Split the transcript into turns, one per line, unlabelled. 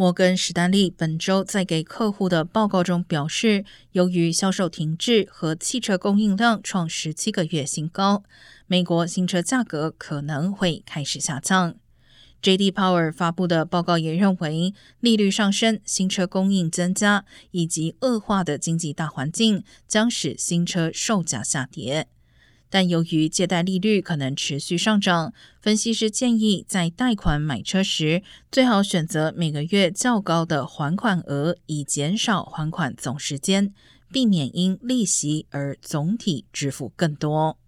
摩根士丹利本周在给客户的报告中表示，由于销售停滞和汽车供应量创十七个月新高，美国新车价格可能会开始下降。J.D. Power 发布的报告也认为，利率上升、新车供应增加以及恶化的经济大环境将使新车售价下跌。但由于借贷利率可能持续上涨，分析师建议在贷款买车时，最好选择每个月较高的还款额，以减少还款总时间，避免因利息而总体支付更多。